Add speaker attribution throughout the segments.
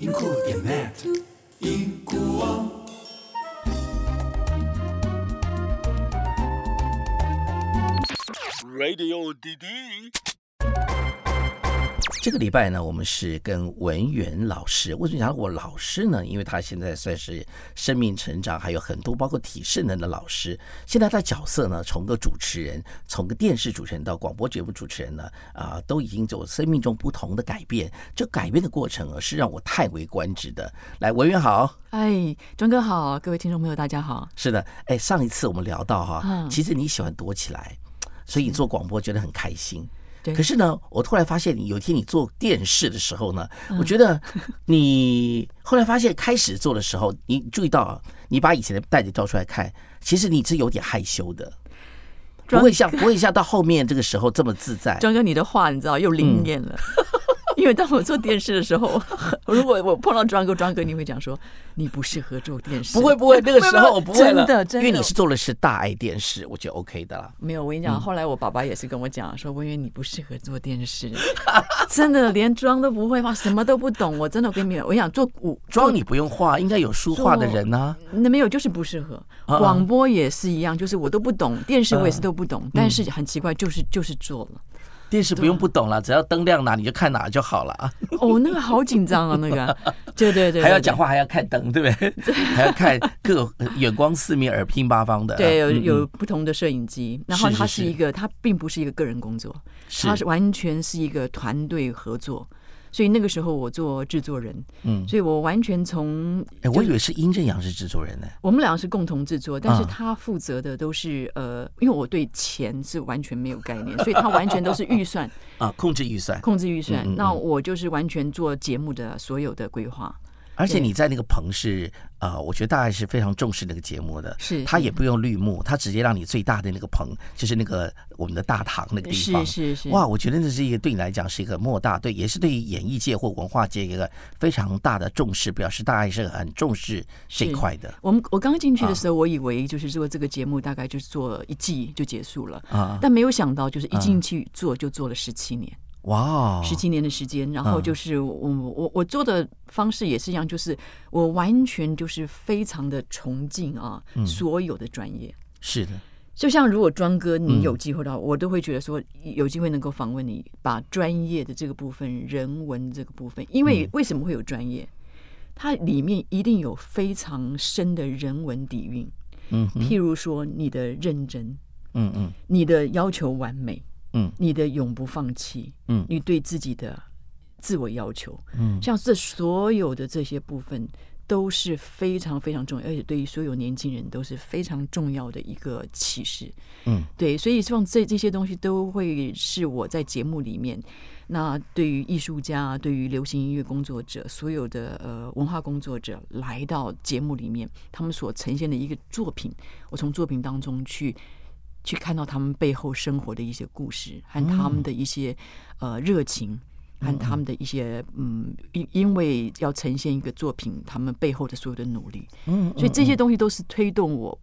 Speaker 1: including that equal.
Speaker 2: Radio DD.
Speaker 3: 这个礼拜呢，我们是跟文媛老师。为什么讲我老师呢？因为他现在算是生命成长还有很多包括体适能的老师。现在他角色呢，从个主持人，从个电视主持人到广播节目主持人呢，啊，都已经有生命中不同的改变。这改变的过程啊，是让我叹为观止的。来，文媛好，
Speaker 4: 哎，庄哥好，各位听众朋友大家好。
Speaker 3: 是的，哎，上一次我们聊到哈，
Speaker 4: 嗯
Speaker 3: 其实你喜欢躲起来，所以你做广播觉得很开心。
Speaker 4: 对
Speaker 3: 可是呢，我突然发现，你有一天你做电视的时候呢，
Speaker 4: 嗯
Speaker 3: 我觉得你后来发现开始做的时候，你注意到啊，你把以前的袋子照出来看，其实你是有点害羞的，不会像 不会像到后面这个时候这么自在。
Speaker 4: 庄哥，你的话你知道又灵验了。因为当我做电视的时候，如果我碰到庄哥，庄哥你会讲说你不适合做电视，
Speaker 3: 不会不会，那个时候我不会了，
Speaker 4: 真的真的
Speaker 3: 因为你是做的是大爱电视，我觉得 OK 的啦。
Speaker 4: 没有，我跟你讲，后来我爸爸也是跟我讲说，文渊你不适合做电视，真的连妆都不会化，什么都不懂。我真的我跟你讲，我想做古
Speaker 3: 妆你不用化，应该有书画的人呢、
Speaker 4: 那没有，就是不适合。
Speaker 3: 啊
Speaker 4: 广播也是一样，就是我都不懂，电视我也是都不
Speaker 3: 嗯
Speaker 4: 懂，但是很奇怪，就是就是做了。
Speaker 3: 电视不用不懂了，只要灯亮哪你就看哪就好了啊。
Speaker 4: 哦，那个好紧张啊，那个，对 对对，对
Speaker 3: 还要讲话，还要看灯，对不对？还要看各远光四面，耳听八方的。
Speaker 4: 对，有
Speaker 3: 嗯
Speaker 4: 有不同的摄影机，然后它是一个，它并不是一个个人工作，
Speaker 3: 是
Speaker 4: 它是完全是一个团队合作。所以那个时候我做制作人，
Speaker 3: 嗯，
Speaker 4: 所以我完全从
Speaker 3: 哎，我以为是殷正阳是制作人呢。
Speaker 4: 我们俩是共同制作，但是
Speaker 3: 啊
Speaker 4: 他负责的都是呃，因为我对钱是完全没有概念，所以他完全都是预算
Speaker 3: 啊，控制预算，
Speaker 4: 控制预算
Speaker 3: 嗯嗯嗯，
Speaker 4: 那我就是完全做节目的所有的规划。
Speaker 3: 而且你在那个棚是呃，我觉得大概是非常重视那个节目的。
Speaker 4: 是是
Speaker 3: 他也不用绿幕，他直接让你最大的那个棚，就是那个我们的大堂那个地方。
Speaker 4: 是是是，
Speaker 3: 哇，我觉得那是一个对你来讲是一个莫大，对，也是对于演艺界或文化界一个非常大的重视，表示大家是很重视这一块的
Speaker 4: 我们我刚进去
Speaker 3: 啊
Speaker 4: 的时候，我以为就是做这个节目大概就是做一季就结束了，
Speaker 3: 啊。
Speaker 4: 但没有想到就是一进去做就做了十七年，
Speaker 3: 哇哦，
Speaker 4: 十七年的时间。然后
Speaker 3: 嗯
Speaker 4: 就是我我我做的方式也是一样，就是我完全就是非常的崇敬啊
Speaker 3: 嗯
Speaker 4: 所有的专业。
Speaker 3: 是的，
Speaker 4: 就像如果庄哥
Speaker 3: 嗯
Speaker 4: 你有机会的话，我都会觉得说有机会能够访问你，把专业的这个部分、人文这个部分，因为
Speaker 3: 嗯
Speaker 4: 为什么会有专业？它里面一定有非常深的人文底蕴。
Speaker 3: 嗯哼
Speaker 4: 譬如说你的认真，
Speaker 3: 嗯嗯
Speaker 4: 你的要求完美，
Speaker 3: 嗯
Speaker 4: 你的永不放弃，
Speaker 3: 嗯
Speaker 4: 你对自己的自我要求，
Speaker 3: 嗯
Speaker 4: 像这所有的这些部分都是非常非常重要，而且对于所有年轻人都是非常重要的一个启示。
Speaker 3: 嗯，
Speaker 4: 对，所以希望这这些东西都会是我在节目里面，那对于艺术家、对于流行音乐工作者、所有的呃文化工作者来到节目里面，他们所呈现的一个作品，我从作品当中去。去看到他们背后生活的一些故事，和他们的一些、呃热情，和他们的一些嗯，因因为要呈现一个作品，他们背后的所有的努力，
Speaker 3: 嗯，
Speaker 4: 所以这些东西都是推动我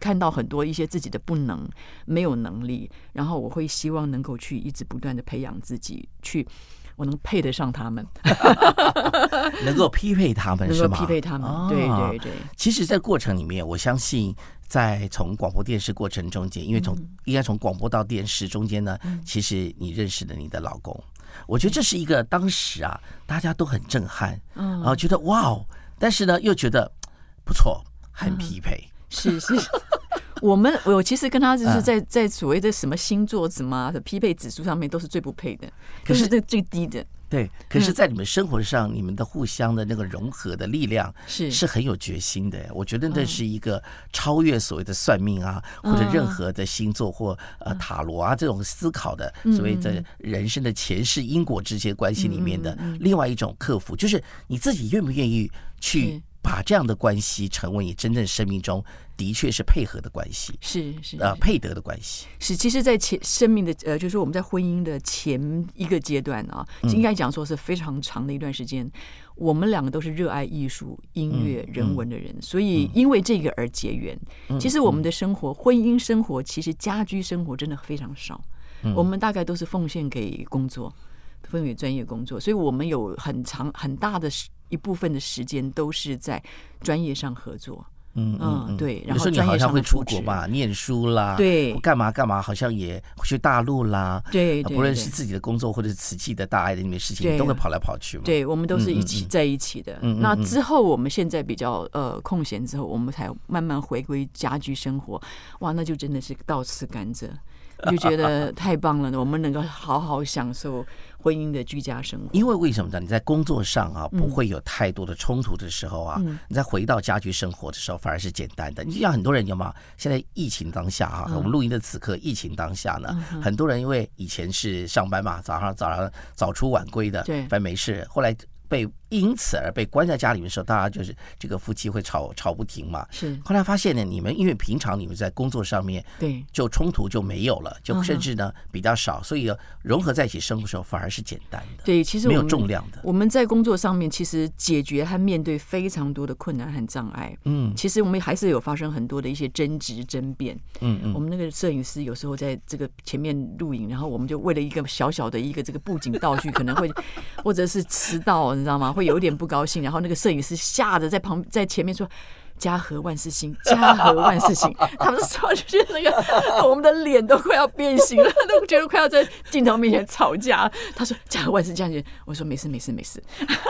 Speaker 4: 看到很多一些自己的不能、没有能力，然后我会希望能够去一直不断的培养自己，去我能配得上他们，
Speaker 3: 能够匹配他们是吗？
Speaker 4: 匹配他们。
Speaker 3: 啊
Speaker 4: 对对对，
Speaker 3: 其实，在过程里面，我相信在从广播电视过程中间，因为从、
Speaker 4: 嗯
Speaker 3: 应该从广播到电视中间呢，其实你认识了你的老公，我觉得这是一个当时啊，大家都很震撼，
Speaker 4: 嗯
Speaker 3: 然后觉得哇哦，但是呢，又觉得不错，很匹配。
Speaker 4: 是是。我们我其实跟他就是
Speaker 3: 嗯。
Speaker 4: 在在所谓的什么星座什么的匹配指数上面都是最不配的，
Speaker 3: 可是
Speaker 4: 这最低的。
Speaker 3: 对，可是，
Speaker 4: 嗯。
Speaker 3: 在你们生活上，你们的互相的那个融合的力量
Speaker 4: 是。
Speaker 3: 是很有决心的。我觉得那
Speaker 4: 嗯。
Speaker 3: 是一个超越所谓的算命啊，或者任
Speaker 4: 嗯
Speaker 3: 何的星座或呃塔罗啊这种思考的
Speaker 4: 嗯
Speaker 3: 所谓的人生的前世因果之间关系里面的另外一种克服，就是你自己愿不愿意去
Speaker 4: 是
Speaker 3: 把这样的关系成为你真正生命中的确是配合的关系，
Speaker 4: 是是
Speaker 3: 呃，配得的关系。
Speaker 4: 是，其实，在前生命的呃，就是我们在婚姻的前一个阶段啊，应该讲说是非常长的一段时间，我们两个都是热爱艺术、音乐、人文的人，所以因为这个而结缘。其实我们的生活，婚姻生活，其实家居生活真的非常少，我们大概都是奉献给工作。分为专业工作，所以我们有很长很大的时一部分的时间都是在专业上合作。
Speaker 3: 嗯
Speaker 4: 嗯对然后
Speaker 3: 好像会出国吧，念书啦，
Speaker 4: 对
Speaker 3: 干嘛干嘛，好像也去大陆啦，
Speaker 4: 对
Speaker 3: 不论是自己的工作或者是瓷器的大爱的那边事情，都会跑来跑去嘛。，
Speaker 4: 对，我们都是一起在一起的。那之后，我们现在比较呃空闲之后，我们才慢慢回归家居生活。哇，那就真的是倒吃甘蔗，就觉得太棒了，我们能够好好享受婚姻的居家生活。
Speaker 3: 因为为什么呢？你在工作上啊，
Speaker 4: 嗯
Speaker 3: 不会有太多的冲突的时候啊，你在回到家居生活的时候，反而是简单的。你就像很多人有吗？现在疫情当下啊，
Speaker 4: 嗯
Speaker 3: 我们录音的此刻，疫情当下呢，很多人因为以前是上班嘛，早上早上早出晚归的，
Speaker 4: 对
Speaker 3: 反正没事，后来。被因此而被关在家里面的时候，大家就是这个夫妻会吵吵不停嘛。
Speaker 4: 是
Speaker 3: 后来发现呢，你们因为平常你们在工作上面
Speaker 4: 对
Speaker 3: 就冲突就没有了，
Speaker 4: 嗯
Speaker 3: 就甚至呢比较少，所以融合在一起生活的时候反而是简单的，
Speaker 4: 对，其实
Speaker 3: 没有重量的。
Speaker 4: 我们在工作上面其实解决和面对非常多的困难和障碍。
Speaker 3: 嗯
Speaker 4: 其实我们还是有发生很多的一些争执争辩。
Speaker 3: 嗯嗯
Speaker 4: 我们那个摄影师有时候在这个前面录影，然后我们就为了一个小小的一个这个布景道具，可能会 或者是迟到，你知道吗？会有一点不高兴，然后那个摄影师吓得在旁在前面说。家和万事兴，家和万事兴。他们说就是那个我们的脸都快要变形了，都觉得快要在镜头面前吵架。他说家和万事兴，我说没事没事没事。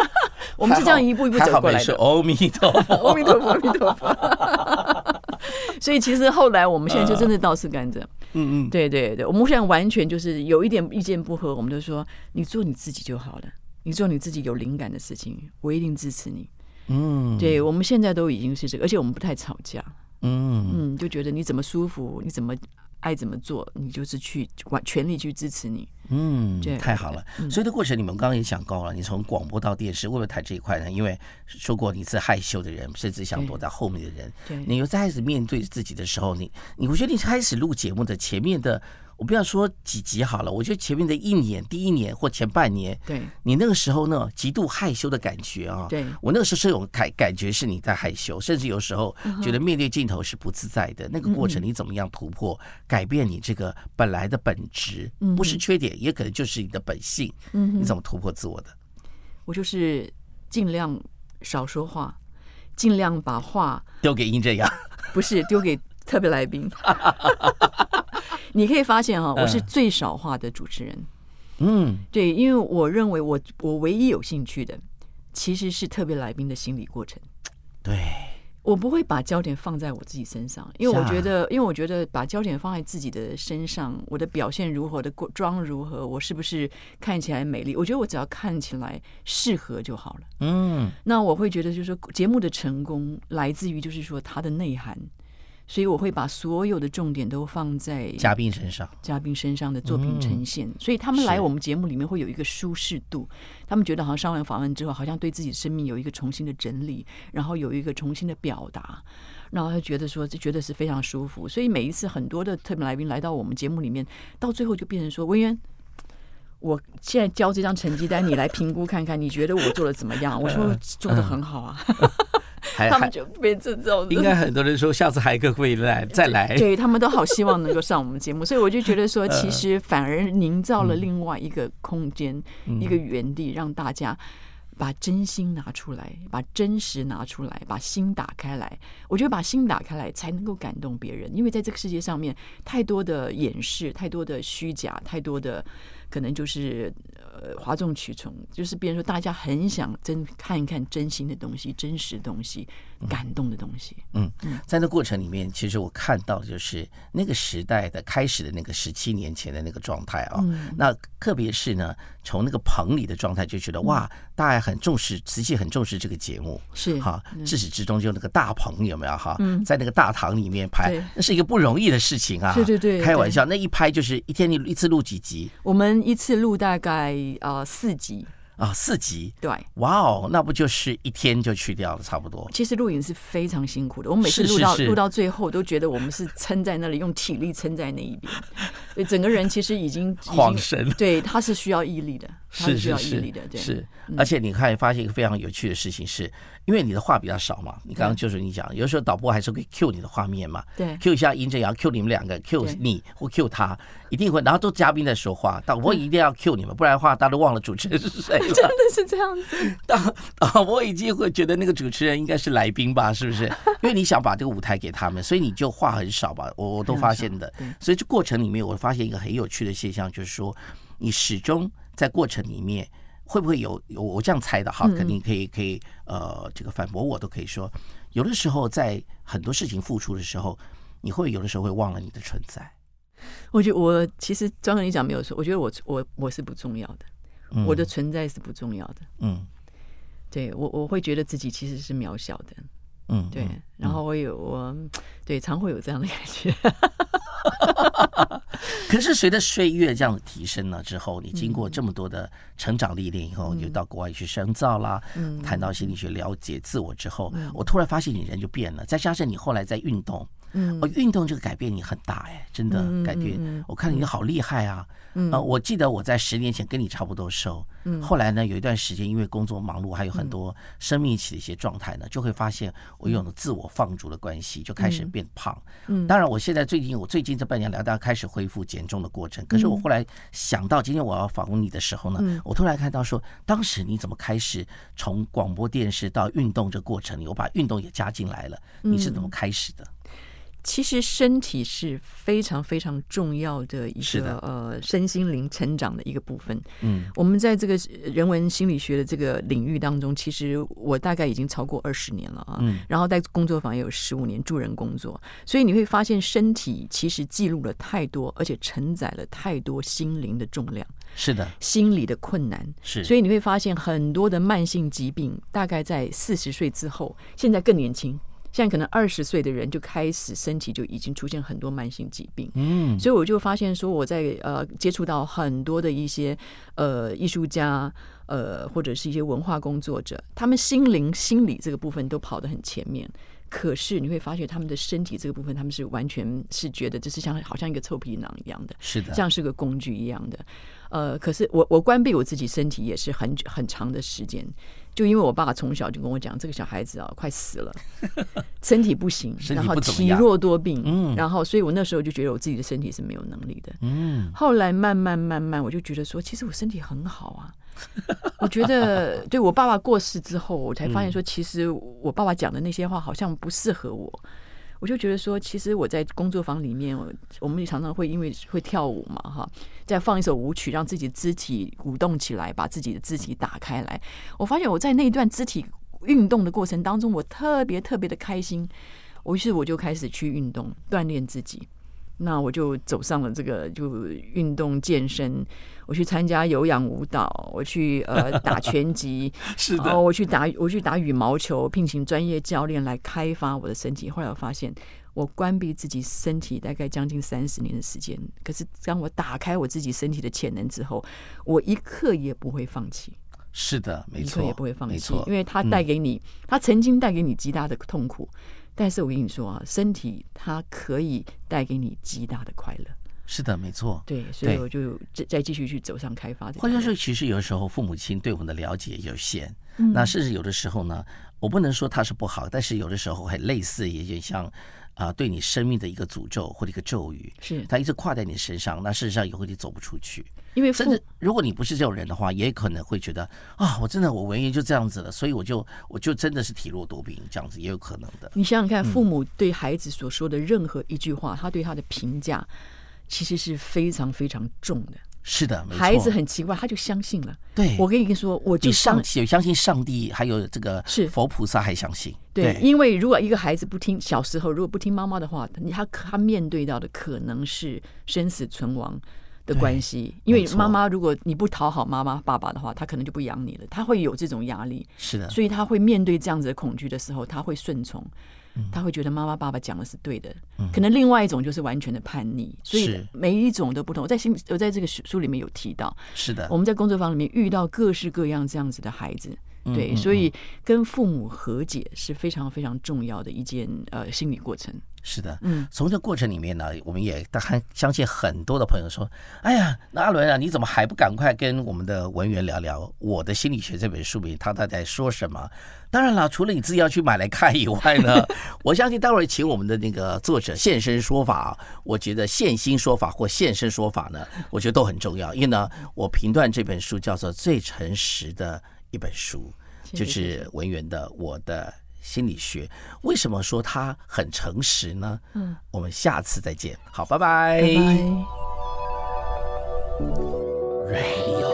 Speaker 4: 我们是这样一步一步走过来的。
Speaker 3: 阿弥陀佛。
Speaker 4: 阿弥陀佛，阿弥陀佛。所以其实后来我们现在就真的倒吃甘蔗。
Speaker 3: 嗯嗯，
Speaker 4: 对对对，我们现在完全就是有一点意见不合，我们就说你做你自己就好了，你做你自己有灵感的事情，我一定支持你。
Speaker 3: 嗯。
Speaker 4: 对我们现在都已经是这个，而且我们不太吵架，
Speaker 3: 嗯。
Speaker 4: 嗯，就觉得你怎么舒服，你怎么爱怎么做，你就是去完全力去支持你。
Speaker 3: 嗯
Speaker 4: 对，
Speaker 3: 太好了。所以的过程，你们刚刚也讲过了，你从广播到电视，为了谈这一块呢，因为说过你是害羞的人，甚至想躲在后面的人，
Speaker 4: 对。
Speaker 3: 你又在开始面对自己的时候，你你我觉得你开始录节目的前面的，我不要说几集好了，我觉得前面的一年、第一年或前半年，
Speaker 4: 对
Speaker 3: 你那个时候呢，极度害羞的感觉啊，
Speaker 4: 对
Speaker 3: 我那个时候是有感感觉是你在害羞，甚至有时候觉得面对镜头是不自在的。那个过程你怎么样突破、改变你这个本来的本质，不是缺点，也可能就是你的本性。嗯你怎么突破自我的？
Speaker 4: 我就是尽量少说话，尽量把话
Speaker 3: 丢给殷正阳，
Speaker 4: 不是丢给特别来宾。你可以发现哈，我是最少话的主持人。
Speaker 3: 嗯
Speaker 4: 对，因为我认为我我唯一有兴趣的，其实是特别来宾的心理过程。
Speaker 3: 对，
Speaker 4: 我不会把焦点放在我自己身上，因为我觉得，因为我觉得把焦点放在自己的身上，我的表现如何，我的过妆如何，我是不是看起来美丽？我觉得我只要看起来适合就好了。
Speaker 3: 嗯
Speaker 4: 那我会觉得，就是说节目的成功来自于就是说它的内涵，所以我会把所有的重点都放在
Speaker 3: 嘉宾身上，
Speaker 4: 嘉宾身上的作品呈现，所以他们来我们节目里面会有一个舒适度，他们觉得好像上完访问之后，好像对自己生命有一个重新的整理，然后有一个重新的表达，然后他觉得说这觉得是非常舒服，所以每一次很多的特别来宾来到我们节目里面，到最后就变成说文渊。我现在交这张成绩单，你来评估看看，你觉得我做的怎么样？我说做的很好啊，他们就变成这种
Speaker 3: 应该很多人说下次还可会来再来。
Speaker 4: 对他们都好希望能够上我们节目，所以我就觉得
Speaker 3: 呃
Speaker 4: 说，其实反而营造
Speaker 3: 嗯
Speaker 4: 了另外一个空间、一个园地，让大家把真心拿出来，把真实拿出来，把心打开来。我觉得把心打开来才能够感动别人，因为在这个世界上面，太多的掩饰，太多的虚假，太多的可能就是呃哗众取宠，就是别人说大家很想真看一看真心的东西、真实的东西、感动的东西。
Speaker 3: 嗯，在那过程里面，其实我看到的就是那个时代的开始的那个十七年前的那个状态啊、那特别是呢，从那个棚里的状态就觉得哇，大家很重视，瓷器很重视这个节目。
Speaker 4: 是
Speaker 3: 哈，自始至终就那个大棚有没有哈？在那个大堂里面拍，那是一个不容易的事情啊！
Speaker 4: 对对对
Speaker 3: 开玩笑，那一拍就是一天你一次录几集
Speaker 4: 我们一次录大概呃四集，
Speaker 3: 啊？四集，
Speaker 4: 对。
Speaker 3: 哇哦，那不就是一天就去掉了，差不多。
Speaker 4: 其实录影是非常辛苦的，我们每次录到录到最后，都觉得我们是撑在那里，用体力撑在那一边，对，整个人其实已经已经
Speaker 3: 晃神
Speaker 4: 对，他是需要毅力的，
Speaker 3: 是是
Speaker 4: 力的，对，
Speaker 3: 是，而且你看发现一个非常有趣的事情是，因为你的话比较少嘛，你刚刚就是你讲，有时候导播还是会 Q 你的画面嘛
Speaker 4: 对
Speaker 3: ，Q 一下殷正阳，Q 你们两个，Q 你或 Q 他，一定会，然后都嘉宾在说话，导播一定要 Q 你们，不然的话大家都忘了主持人是谁了。
Speaker 4: 真的是这样子。
Speaker 3: 导导播已经会觉得那个主持人应该是来宾吧，是不是？因为你想把这个舞台给他们，所以你就话很少吧，我我都发现的。所以这过程里面，我发现一个很有趣的现象，就是说你始终在过程里面。会不会有有我这样猜的哈？肯定可以可以呃，这个反驳我都可以说，有的时候在很多事情付出的时候，你会有的时候会忘了你的存在。
Speaker 4: 我觉得我其实张哥你讲没有错，我觉得我我我是不重要的，
Speaker 3: 嗯
Speaker 4: 我的存在是不重要的。
Speaker 3: 嗯
Speaker 4: 对我我会觉得自己其实是渺小的，
Speaker 3: 嗯，
Speaker 4: 对
Speaker 3: 嗯，
Speaker 4: 然后我有我对常会有这样的感觉。
Speaker 3: 可是随着岁月这样的提升了之后，你经
Speaker 4: 嗯
Speaker 3: 过这么多的成长历练以后，你就到国外去深造啦，
Speaker 4: 嗯。
Speaker 3: 谈到心理学了解自我之后，我突然发现你人就变了，再加上你后来在运动，
Speaker 4: 嗯
Speaker 3: 哦，运动这个改变你很大哎，真的
Speaker 4: 嗯嗯
Speaker 3: 改变
Speaker 4: 嗯嗯。
Speaker 3: 我看你好厉害啊！
Speaker 4: 嗯
Speaker 3: 呃，我记得我在十年前跟你差不多瘦，
Speaker 4: 嗯
Speaker 3: 后来呢有一段时间因为工作忙碌，还有很多生命期的一些状态呢，就会发现我有了自我放逐的关系，就开始变胖。
Speaker 4: 嗯
Speaker 3: 当然我现在最近我最近这半年来，大家开始恢复减重的过程。可是我后来想到今天我要访问你的时候呢，
Speaker 4: 嗯
Speaker 3: 我突然看到说，当时你怎么开始从广播电视到运动这过程里，我把运动也加进来了，你是怎
Speaker 4: 嗯
Speaker 3: 么开始的？
Speaker 4: 其实身体是非常非常重要的一个呃身心灵成长的一个部分。
Speaker 3: 嗯
Speaker 4: 我们在这个人文心理学的这个领域当中，其实我大概已经超过二十年了啊。
Speaker 3: 嗯
Speaker 4: 然后在工作坊也有十五年助人工作，所以你会发现身体其实记录了太多，而且承载了太多心灵的重量、
Speaker 3: 是的，
Speaker 4: 心理的困难。
Speaker 3: 是，
Speaker 4: 所以你会发现很多的慢性疾病，大概在四十岁之后，现在更年轻，现在可能二十岁的人就开始身体就已经出现很多慢性疾病。
Speaker 3: 嗯
Speaker 4: 所以我就发现说，我在呃接触到很多的一些呃艺术家，呃或者是一些文化工作者，他们心灵、心理这个部分都跑得很前面。可是你会发现，他们的身体这个部分，他们是完全是觉得就是像好像一个臭皮囊一样的，
Speaker 3: 是的，
Speaker 4: 像是个工具一样的。呃，可是我我关闭我自己身体也是很久很长的时间，就因为我爸从小就跟我讲，这个小孩子啊快死了，身体不行，然后体弱多病，
Speaker 3: 嗯
Speaker 4: 然后所以我那时候就觉得我自己的身体是没有能力的。
Speaker 3: 嗯
Speaker 4: 后来慢慢慢慢，我就觉得说，其实我身体很好啊。我觉得，对我爸爸过世之后，我才发现说，其实我爸爸讲的那些话好像不适合我。我就觉得说，其实我在工作坊里面，我们也常常会因为会跳舞嘛，哈，再放一首舞曲，让自己肢体舞动起来，把自己的肢体打开来。我发现我在那一段肢体运动的过程当中，我特别特别的开心。于是我就开始去运动，锻炼自己。那我就走上了这个就运动健身，我去参加有氧舞蹈，我去呃打 拳击，
Speaker 3: 是
Speaker 4: 哦，我去打我去打羽毛球，聘请专业教练来开发我的身体。后来我发现，我关闭自己身体大概将近三十年的时间，可是当我打开我自己身体的潜能之后，我一刻也不会放弃，
Speaker 3: 是的，没
Speaker 4: 一刻
Speaker 3: 错，
Speaker 4: 也不会放弃，，因为它带给你，它曾经带给你极大的痛苦，但是我跟你说啊，身体它可以带给你极大的快乐。
Speaker 3: 是的，没错。
Speaker 4: 对，所以我就再再继续去走上开发这条路。
Speaker 3: 换句话说，其实有的时候父母亲对我们的了解有限，
Speaker 4: 嗯
Speaker 3: 那甚至有的时候呢，我不能说他是不好，但是有的时候很类似，也就像啊、对你生命的一个诅咒或者一个咒语，
Speaker 4: 是
Speaker 3: 它一直跨在你身上，那事实上以后你走不出去。
Speaker 4: 因为父
Speaker 3: 甚至如果你不是这种人的话，也可能会觉得啊，我真的我文言就这样子了，所以我就我就真的是体弱多病，这样子也有可能的。
Speaker 4: 你想想
Speaker 3: 嗯
Speaker 4: 看，父母对孩子所说的任何一句话，他对他的评价其实是非常非常重的。
Speaker 3: 是的，没错。
Speaker 4: 孩子很奇怪，他就相信了。
Speaker 3: 对，
Speaker 4: 我跟你说，我就相
Speaker 3: 有相信上帝，还有这个
Speaker 4: 是
Speaker 3: 佛菩萨还相信。
Speaker 4: 对，因为如果一个孩子不听小时候如果不听妈妈的话，你他他面对到的可能是生死存亡的关系。因为妈妈如果你不讨好妈妈爸爸的话，他可能就不养你了，他会有这种压力。
Speaker 3: 是的，
Speaker 4: 所以他会面对这样子的恐惧的时候，他会顺从，
Speaker 3: 嗯
Speaker 4: 他会觉得妈妈爸爸讲的是对的。可能另外一种就是完全的叛逆，所以每一种都不同。我在心我在这个书书里面有提到，
Speaker 3: 是的
Speaker 4: 我，们在工作坊里面遇到各式各样这样子的孩子。对，
Speaker 3: 嗯
Speaker 4: 所以跟父母和解是非常非常重要的一件呃心理过程。
Speaker 3: 是的，
Speaker 4: 嗯，
Speaker 3: 从这过程里面呢，我们也大概相信很多的朋友说，哎呀，那阿伦啊，你怎么还不赶快跟我们的文员聊聊《我的心理学》这本书里他他在说什么？当然了，除了你自己要去买来看以外呢，我相信待会儿请我们的那个作者现身说法，我觉得现身说法或现身说法呢，我觉得都很重要。因为呢，我评断这本书叫做最诚实的一本书，就是文员的《我的心理学》。为什么说他很诚实呢？
Speaker 4: 嗯，
Speaker 3: 我们下次再见。好，拜拜。
Speaker 4: 拜拜。
Speaker 3: Radio。